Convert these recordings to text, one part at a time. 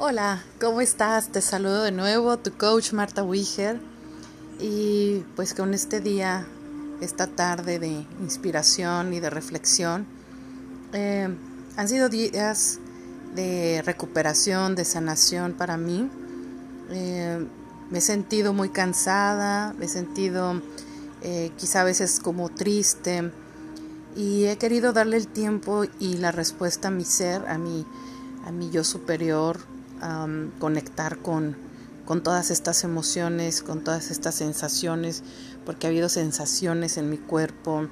Hola, ¿cómo estás? Te saludo de nuevo, tu coach Marta Wiger. Y pues con este día, esta tarde de inspiración y de reflexión, eh, han sido días de recuperación, de sanación para mí. Eh, me he sentido muy cansada, me he sentido eh, quizá a veces como triste y he querido darle el tiempo y la respuesta a mi ser, a mi, a mi yo superior, conectar con, con todas estas emociones, con todas estas sensaciones, porque ha habido sensaciones en mi cuerpo.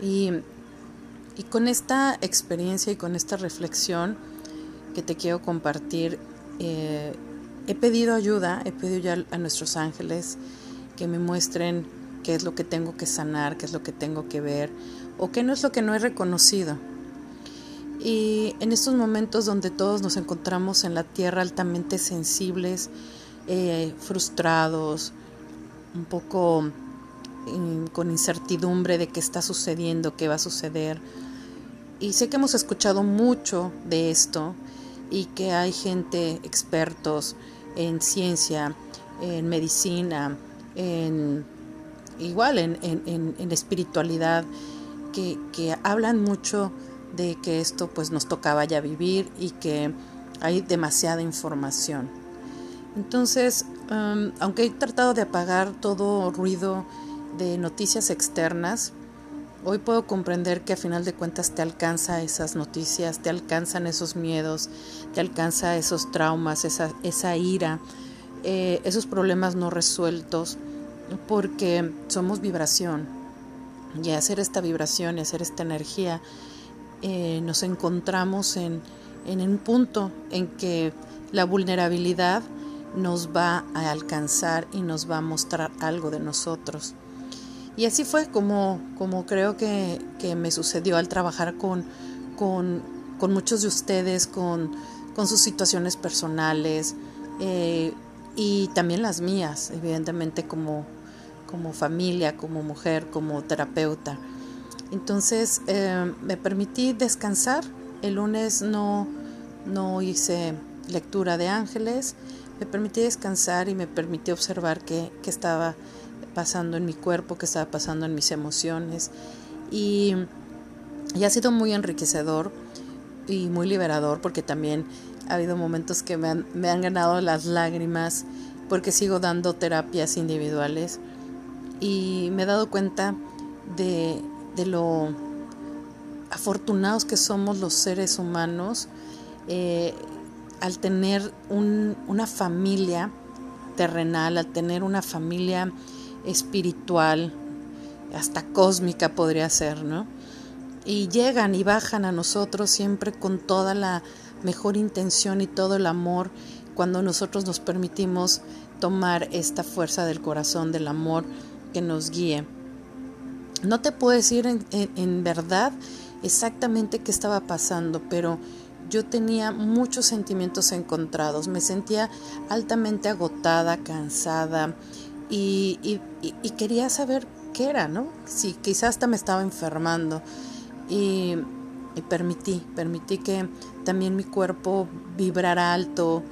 Y, y con esta experiencia y con esta reflexión que te quiero compartir, eh, he pedido ayuda, he pedido ya a nuestros ángeles que me muestren qué es lo que tengo que sanar, qué es lo que tengo que ver o qué no es lo que no he reconocido. Y en estos momentos donde todos nos encontramos en la tierra altamente sensibles, eh, frustrados, un poco mm, con incertidumbre de qué está sucediendo, qué va a suceder. Y sé que hemos escuchado mucho de esto y que hay gente, expertos en ciencia, en medicina, en igual en, en, espiritualidad, que, que hablan mucho de que esto pues nos tocaba ya vivir y que hay demasiada información. Entonces, aunque he tratado de apagar todo ruido de noticias externas, hoy puedo comprender que a final de cuentas te alcanza esas noticias, te alcanzan esos miedos, te alcanza esos traumas, esa, esa ira, eh, esos problemas no resueltos, porque somos vibración. Y hacer esta vibración y hacer esta energía eh, nos encontramos en, en un punto en que la vulnerabilidad nos va a alcanzar y nos va a mostrar algo de nosotros. Y así fue como, como creo que, que me sucedió al trabajar con, con, con muchos de ustedes, con, con sus situaciones personales eh, y también las mías, evidentemente como, como familia, como mujer, como terapeuta. Entonces eh, me permití descansar. El lunes no, no hice lectura de ángeles. Me permití descansar y me permití observar qué, qué estaba pasando en mi cuerpo, qué estaba pasando en mis emociones. Y, y, ha sido muy enriquecedor y muy liberador porque también ha habido momentos que me han, me han ganado las lágrimas porque sigo dando terapias individuales y me he dado cuenta de de lo afortunados que somos los seres humanos eh, al tener una familia terrenal, al tener una familia espiritual, hasta cósmica podría ser, ¿no? Y llegan y bajan a nosotros siempre con toda la mejor intención y todo el amor cuando nosotros nos permitimos tomar esta fuerza del corazón, del amor que nos guíe. No te puedo decir en, verdad exactamente qué estaba pasando, pero yo tenía muchos sentimientos encontrados. Me sentía altamente agotada, cansada y, quería saber qué era, ¿no? Si quizás hasta me estaba enfermando. Y, permití, permití que también mi cuerpo vibrara alto,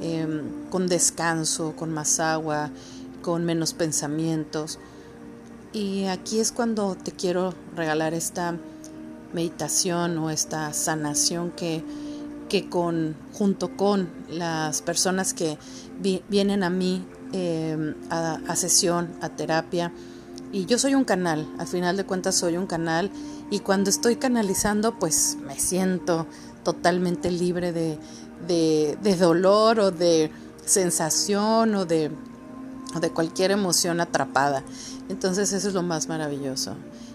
em, con descanso, con más agua, con menos pensamientos. Y aquí es cuando te quiero regalar esta meditación o esta sanación que, que con, junto con las personas que vienen a mí em, a, a, sesión, a terapia, y yo soy un canal, al final de cuentas soy un canal, y cuando estoy canalizando, pues me siento totalmente libre de, de, de dolor o de sensación o de, de cualquier emoción atrapada. Entonces eso es lo más maravilloso,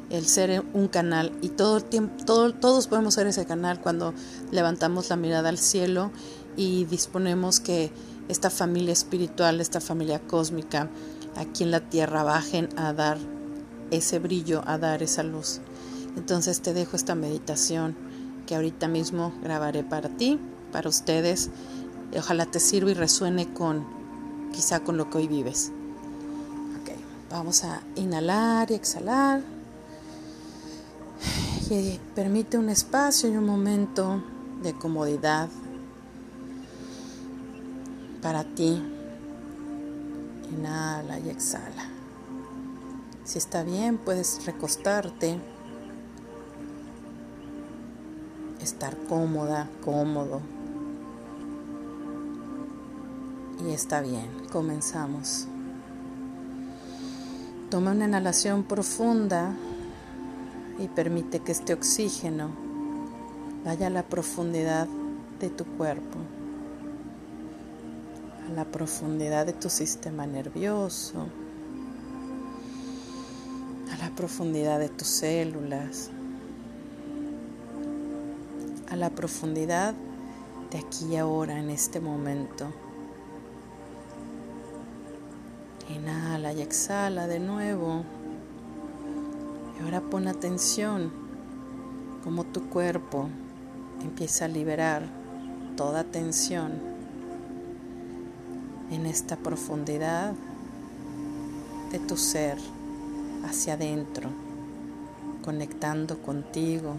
el ser un canal y todo el tiempo, todos podemos ser ese canal cuando levantamos la mirada al cielo y disponemos que esta familia espiritual, esta familia cósmica aquí en la tierra bajen a dar ese brillo, a dar esa luz. Entonces te dejo esta meditación que ahorita mismo grabaré para ti, para ustedes. Ojalá te sirva y resuene con quizá con lo que hoy vives. Vamos a inhalar y exhalar. Y permite un espacio y un momento de comodidad. para ti. Inhala y exhala. Si está bien, puedes recostarte, estar cómoda, cómodo. Y está bien, comenzamos. Toma una inhalación profunda y permite que este oxígeno vaya a la profundidad de tu cuerpo, a la profundidad de tu sistema nervioso, a la profundidad de tus células, a la profundidad de aquí y ahora en este momento. Y exhala de nuevo. Y ahora pon atención como tu cuerpo empieza a liberar toda tensión en esta profundidad de tu ser hacia adentro, conectando contigo,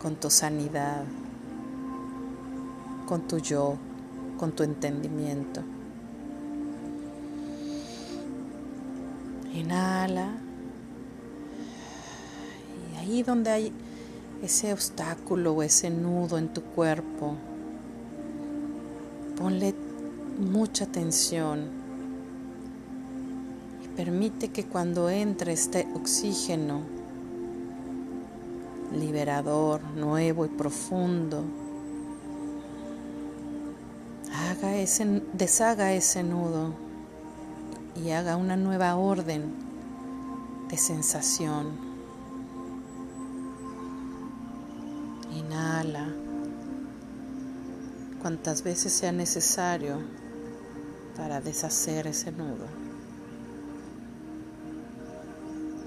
con tu sanidad, con tu yo, con tu entendimiento. Inhala. Y ahí donde hay ese obstáculo o ese nudo en tu cuerpo, ponle mucha tensión y permite que cuando entre este oxígeno liberador, nuevo y profundo, haga ese, deshaga ese nudo y haga una nueva orden de sensación. Inhala cuantas veces sea necesario para deshacer ese nudo.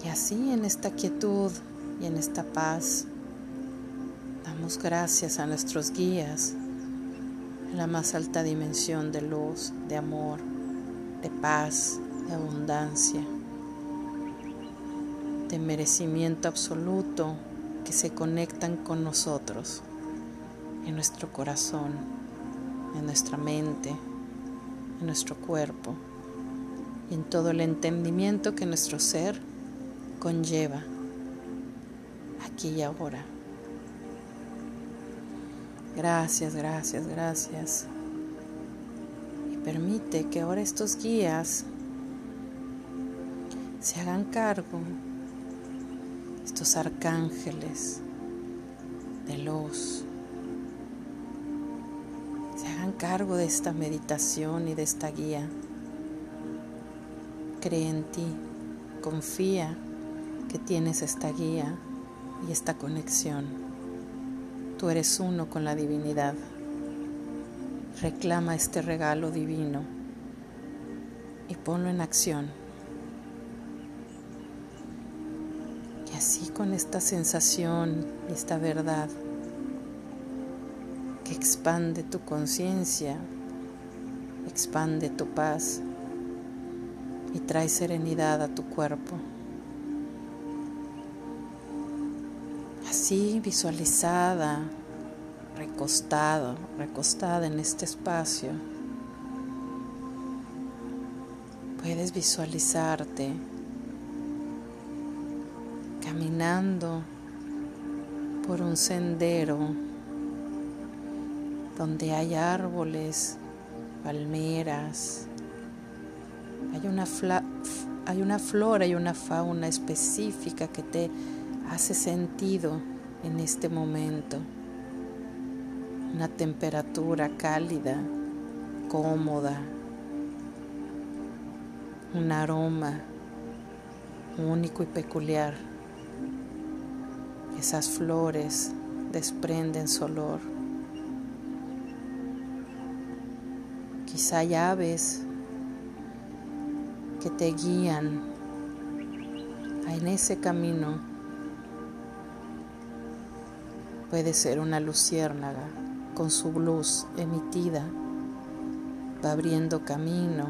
Y así en esta quietud y en esta paz damos gracias a nuestros guías en la más alta dimensión de luz, de amor, de paz, de abundancia, de merecimiento absoluto que se conectan con nosotros en nuestro corazón, en nuestra mente, en nuestro cuerpo y en todo el entendimiento que nuestro ser conlleva aquí y ahora. Gracias, gracias, gracias permite que ahora estos guías se hagan cargo, estos arcángeles de luz, se hagan cargo de esta meditación y de esta guía. Cree en ti, confía que tienes esta guía y esta conexión. Tú eres uno con la divinidad. Reclama este regalo divino y ponlo en acción. Con esta sensación, esta verdad que expande tu conciencia, expande tu paz y trae serenidad a tu cuerpo. Así visualizada, recostado, recostada en este espacio, puedes visualizarte caminando por un sendero donde hay árboles, palmeras, hay una, hay una flora y una fauna específica que te hace sentido en este momento. Una temperatura cálida, cómoda, un aroma único y peculiar. Esas flores desprenden su olor. Quizá hay aves que te guían en ese camino. Puede ser una luciérnaga con su luz emitida, va abriendo camino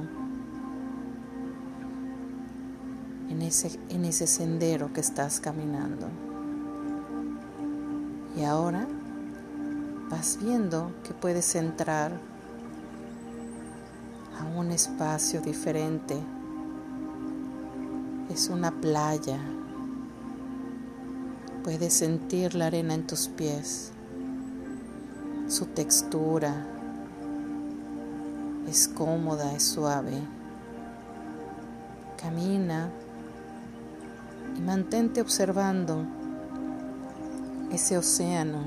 en ese, en ese sendero que estás caminando. Y ahora vas viendo que puedes entrar a un espacio diferente. Es una playa. Puedes sentir la arena en tus pies, su textura. Es cómoda, es suave. Camina y mantente observando ese océano,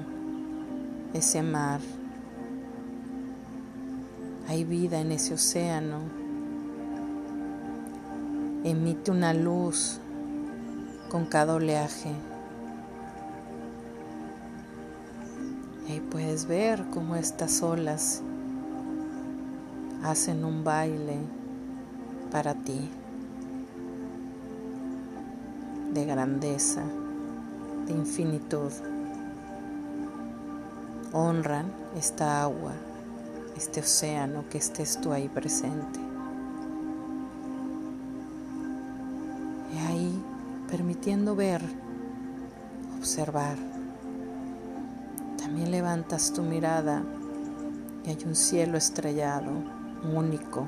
ese mar. Hay vida en ese océano. Emite una luz con cada oleaje. Y ahí puedes ver cómo estas olas hacen un baile para ti de grandeza, de infinitud honran esta agua, este océano que estés tú ahí presente. Y ahí permitiendo ver, observar. También levantas tu mirada y hay un cielo estrellado, único.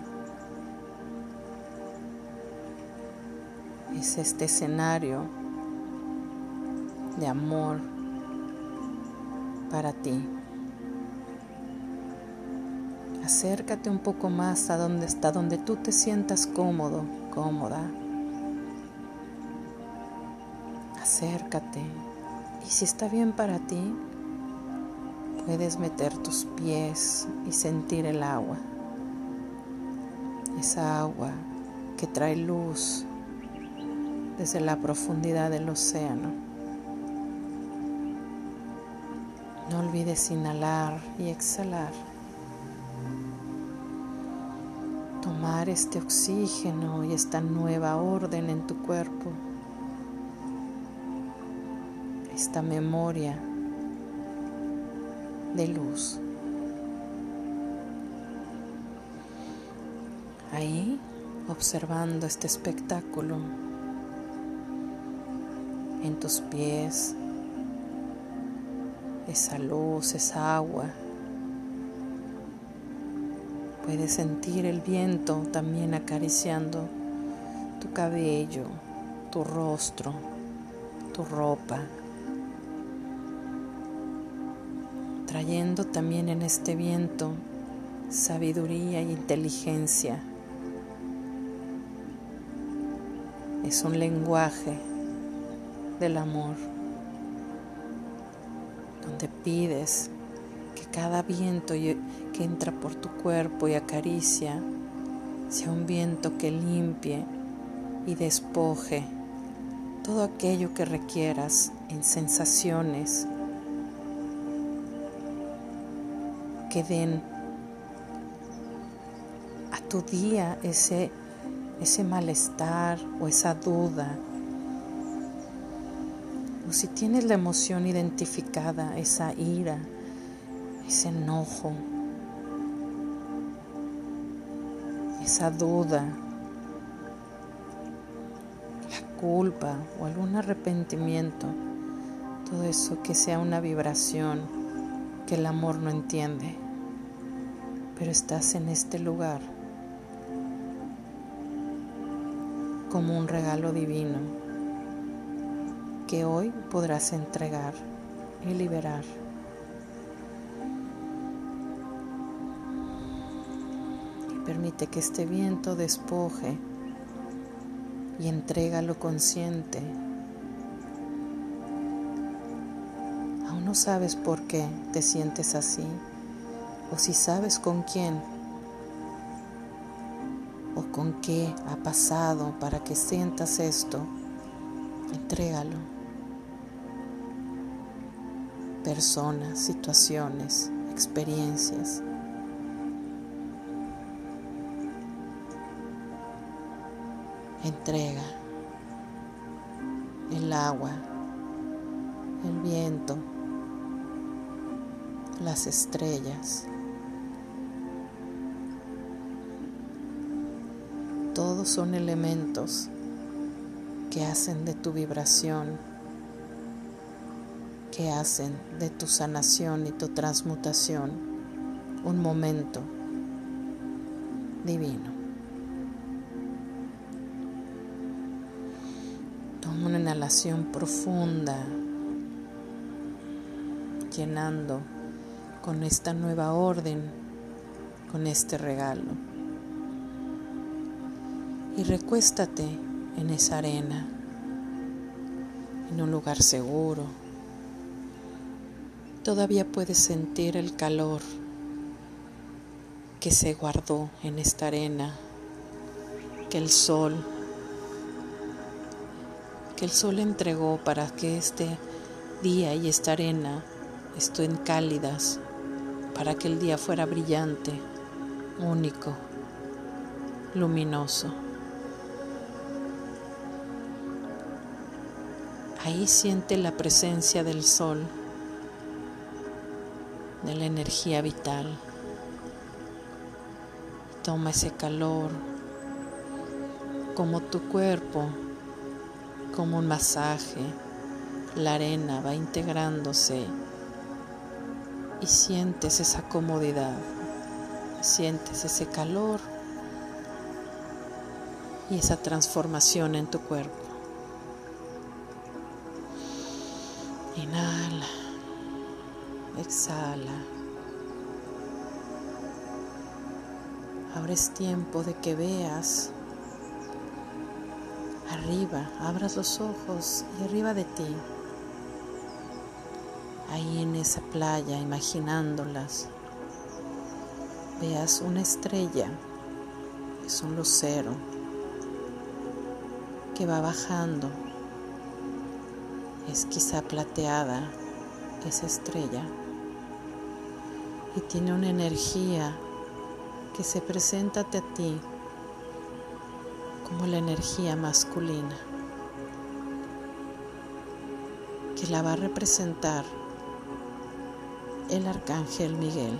Es este escenario de amor para ti. Acércate un poco más a donde está, donde tú te sientas cómodo, cómoda. Acércate. Y si está bien para ti, puedes meter tus pies y sentir el agua. Esa agua que trae luz desde la profundidad del océano. No olvides inhalar y exhalar. tomar este oxígeno y esta nueva orden en tu cuerpo, esta memoria de luz. Ahí, observando este espectáculo en tus pies, esa luz, esa agua Puedes sentir el viento también acariciando tu cabello, tu rostro, tu ropa, trayendo también en este viento sabiduría e inteligencia. Es un lenguaje del amor, pides que cada viento que entra por tu cuerpo y acaricia sea un viento que limpie y despoje todo aquello que requieras en sensaciones que den a tu día ese, ese malestar o esa duda. Si tienes la emoción identificada, esa ira, ese enojo, esa duda, la culpa o algún arrepentimiento, todo eso que sea una vibración que el amor no entiende, pero estás en este lugar como un regalo divino que hoy podrás entregar y liberar. Permite que este viento despoje y entrega lo consciente. Aún no sabes por qué te sientes así o si sabes con quién o con qué ha pasado para que sientas esto. Entrégalo. Personas, situaciones, experiencias. entrega el agua, el viento, las estrellas. Todos son elementos que hacen de tu vibración, que hacen de tu sanación y tu transmutación un momento divino. Toma una inhalación profunda, llenando con esta nueva orden, con este regalo. Y recuéstate en esa arena, en un lugar seguro. Todavía puedes sentir el calor que se guardó en esta arena, que el sol, que el sol entregó para que este día y esta arena estén cálidas, para que el día fuera brillante, único, luminoso. Ahí siente la presencia del sol, de la energía vital. Toma ese calor como tu cuerpo, como un masaje. La arena va integrándose y sientes esa comodidad, sientes ese calor y esa transformación en tu cuerpo. Inhala, exhala. Ahora es tiempo de que veas arriba, abras los ojos y arriba de ti, ahí en esa playa, imaginándolas, veas una estrella, es un lucero que va bajando, es quizá plateada esa estrella y tiene una energía que se presenta a ti como la energía masculina, que la va a representar el arcángel Miguel.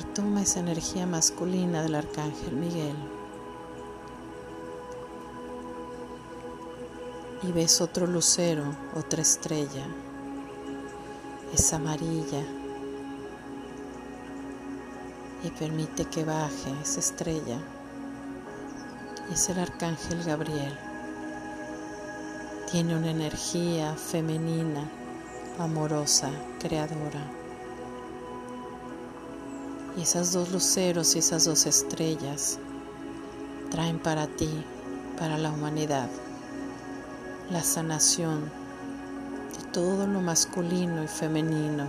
Y toma esa energía masculina del arcángel Miguel. Y ves otro lucero, otra estrella. Es amarilla, y permite que baje esa estrella. Es el arcángel Gabriel. Tiene una energía femenina, amorosa, creadora. Y esas dos luceros y esas dos estrellas traen para ti, para la humanidad, la sanación todo lo masculino y femenino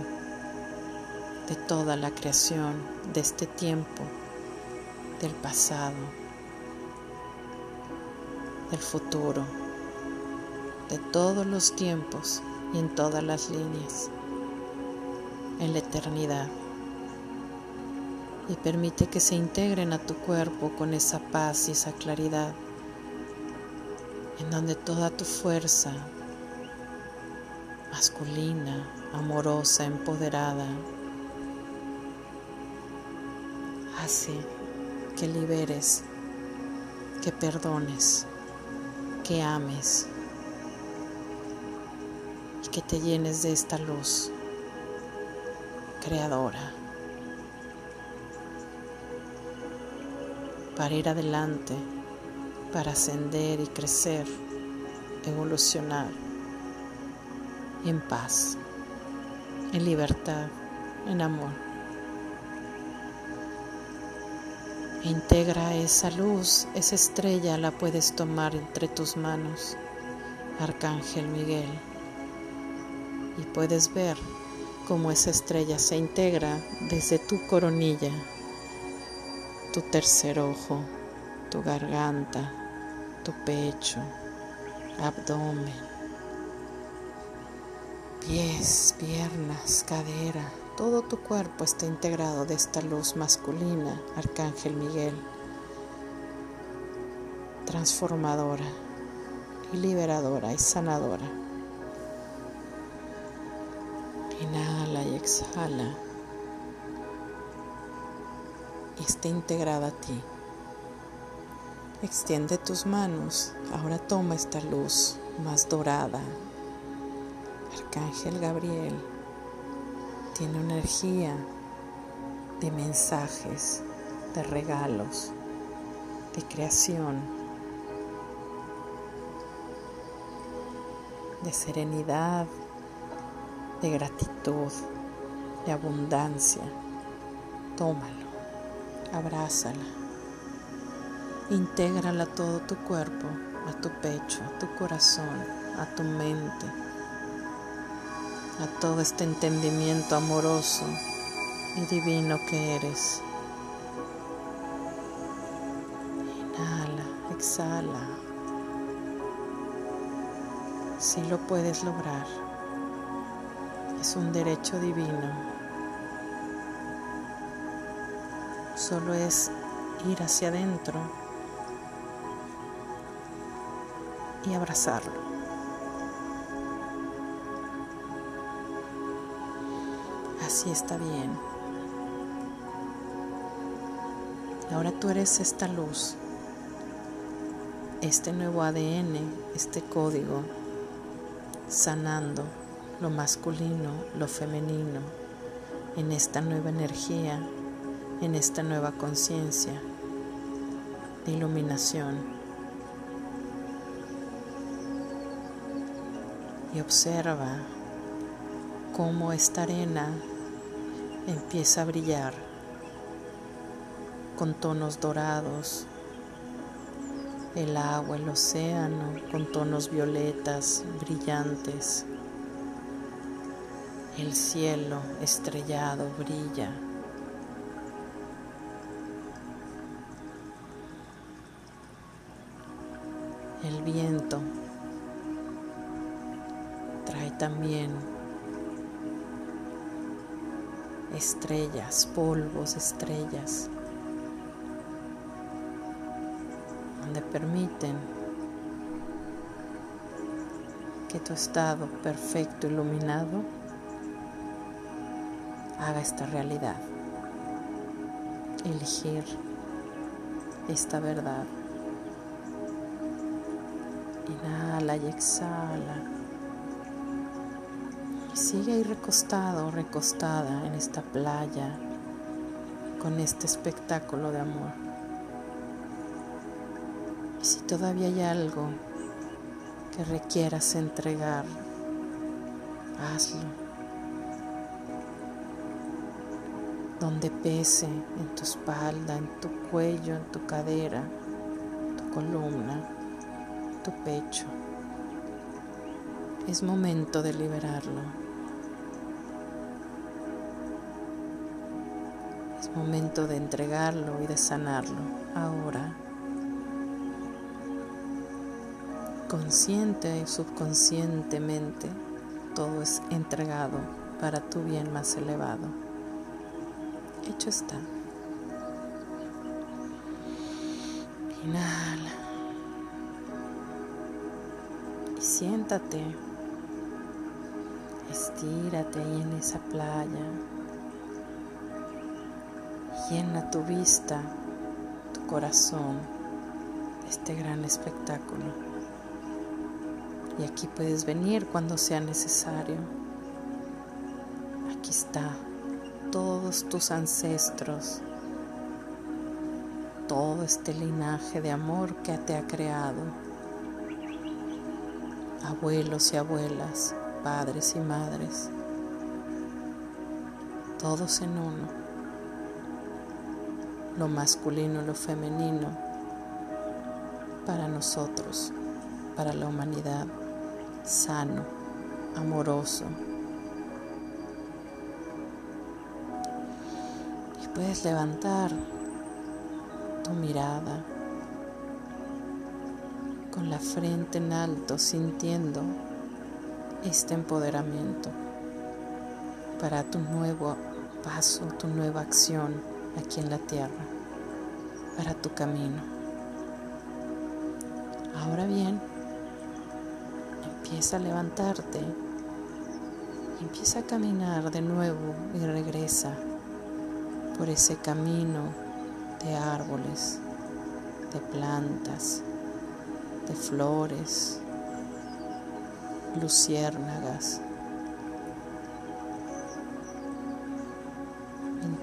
de toda la creación, de este tiempo, del pasado, del futuro, de todos los tiempos y en todas las líneas, en la eternidad. Y permite que se integren a tu cuerpo con esa paz y esa claridad, en donde toda tu fuerza masculina, amorosa, empoderada, hace que liberes, que perdones, que ames y que te llenes de esta luz creadora para ir adelante, para ascender y crecer, evolucionar en paz, en libertad, en amor. Integra esa luz, esa estrella la puedes tomar entre tus manos, Arcángel Miguel, y puedes ver cómo esa estrella se integra desde tu coronilla, tu tercer ojo, tu garganta, tu pecho, abdomen, pies, piernas, cadera todo tu cuerpo está integrado de esta luz masculina, Arcángel Miguel, transformadora y liberadora y sanadora. Inhala y exhala. Y está integrada a ti. Extiende tus manos. Ahora toma esta luz más dorada. Arcángel Gabriel tiene energía de mensajes, de regalos, de creación, de serenidad, de gratitud, de abundancia. Tómalo, abrázala, intégrala a todo tu cuerpo, a tu pecho, a tu corazón, a tu mente, a todo este entendimiento amoroso y divino que eres. Inhala, exhala. Si lo puedes lograr, es un derecho divino. Solo es ir hacia adentro y abrazarlo. Así está bien. Ahora tú eres esta luz, este nuevo ADN, este código, sanando lo masculino, lo femenino, en esta nueva energía, en esta nueva conciencia de iluminación. Y observa cómo esta arena empieza a brillar con tonos dorados, el agua, el océano con tonos violetas brillantes, el cielo estrellado brilla. El viento trae también estrellas, polvos, estrellas. donde permiten que tu estado perfecto, iluminado, haga esta realidad. Elegir esta verdad. Inhala y exhala. Sigue ahí recostado recostada en esta playa con este espectáculo de amor. Y si todavía hay algo que requieras entregar, hazlo. Donde pese en tu espalda, en tu cuello, en tu cadera, tu columna, tu pecho. Es momento de liberarlo. Es momento de entregarlo y de sanarlo ahora. consciente y subconscientemente, todo es entregado para tu bien más elevado. Hecho está. Inhala. Y siéntate. Estírate ahí en esa playa. Llena tu vista, tu corazón, este gran espectáculo. Y aquí puedes venir cuando sea necesario. Aquí está todos tus ancestros, todo este linaje de amor que te ha creado. Abuelos y abuelas, padres y madres, todos en uno. Lo masculino, lo femenino, para nosotros, para la humanidad sano, amoroso. Y puedes levantar tu mirada con la frente en alto, sintiendo este empoderamiento para tu nuevo paso, tu nueva acción aquí en la tierra, para tu camino. Ahora bien, Empieza a levantarte. Empieza a caminar de nuevo y regresa por ese camino de árboles, de plantas, de flores, luciérnagas.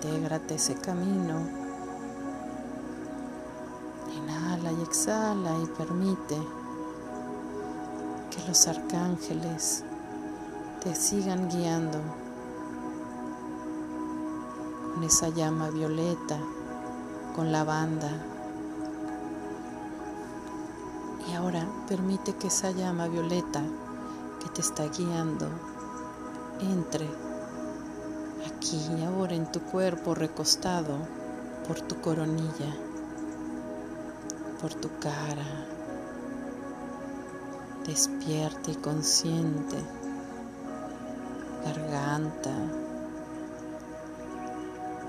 Intégrate ese camino. Inhala y exhala y permite que los arcángeles te sigan guiando con esa llama violeta, con la banda. Y ahora permite que esa llama violeta que te está guiando entre aquí y ahora en tu cuerpo recostado por tu coronilla, por tu cara, despierta y consciente, garganta,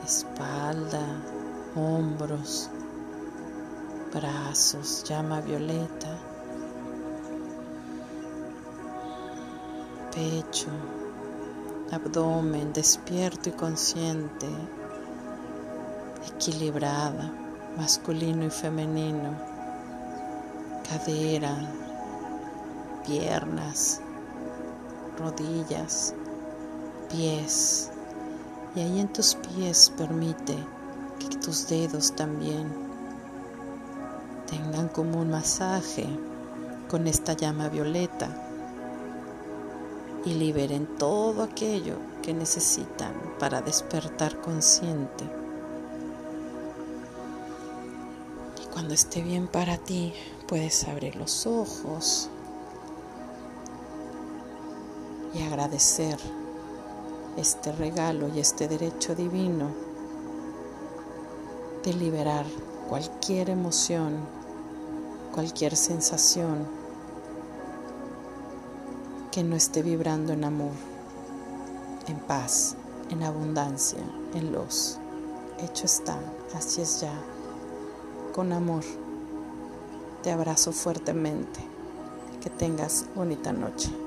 espalda, hombros, brazos, llama violeta, pecho, abdomen despierto y consciente, equilibrada, masculino y femenino, cadera, piernas, rodillas, pies. Y ahí en tus pies permite que tus dedos también tengan como un masaje con esta llama violeta y liberen todo aquello que necesitan para despertar consciente. Y cuando esté bien para ti, puedes abrir los ojos y agradecer este regalo y este derecho divino de liberar cualquier emoción, cualquier sensación que no esté vibrando en amor, en paz, en abundancia, en luz. Hecho está, así es ya, con amor. Te abrazo fuertemente. Que tengas bonita noche.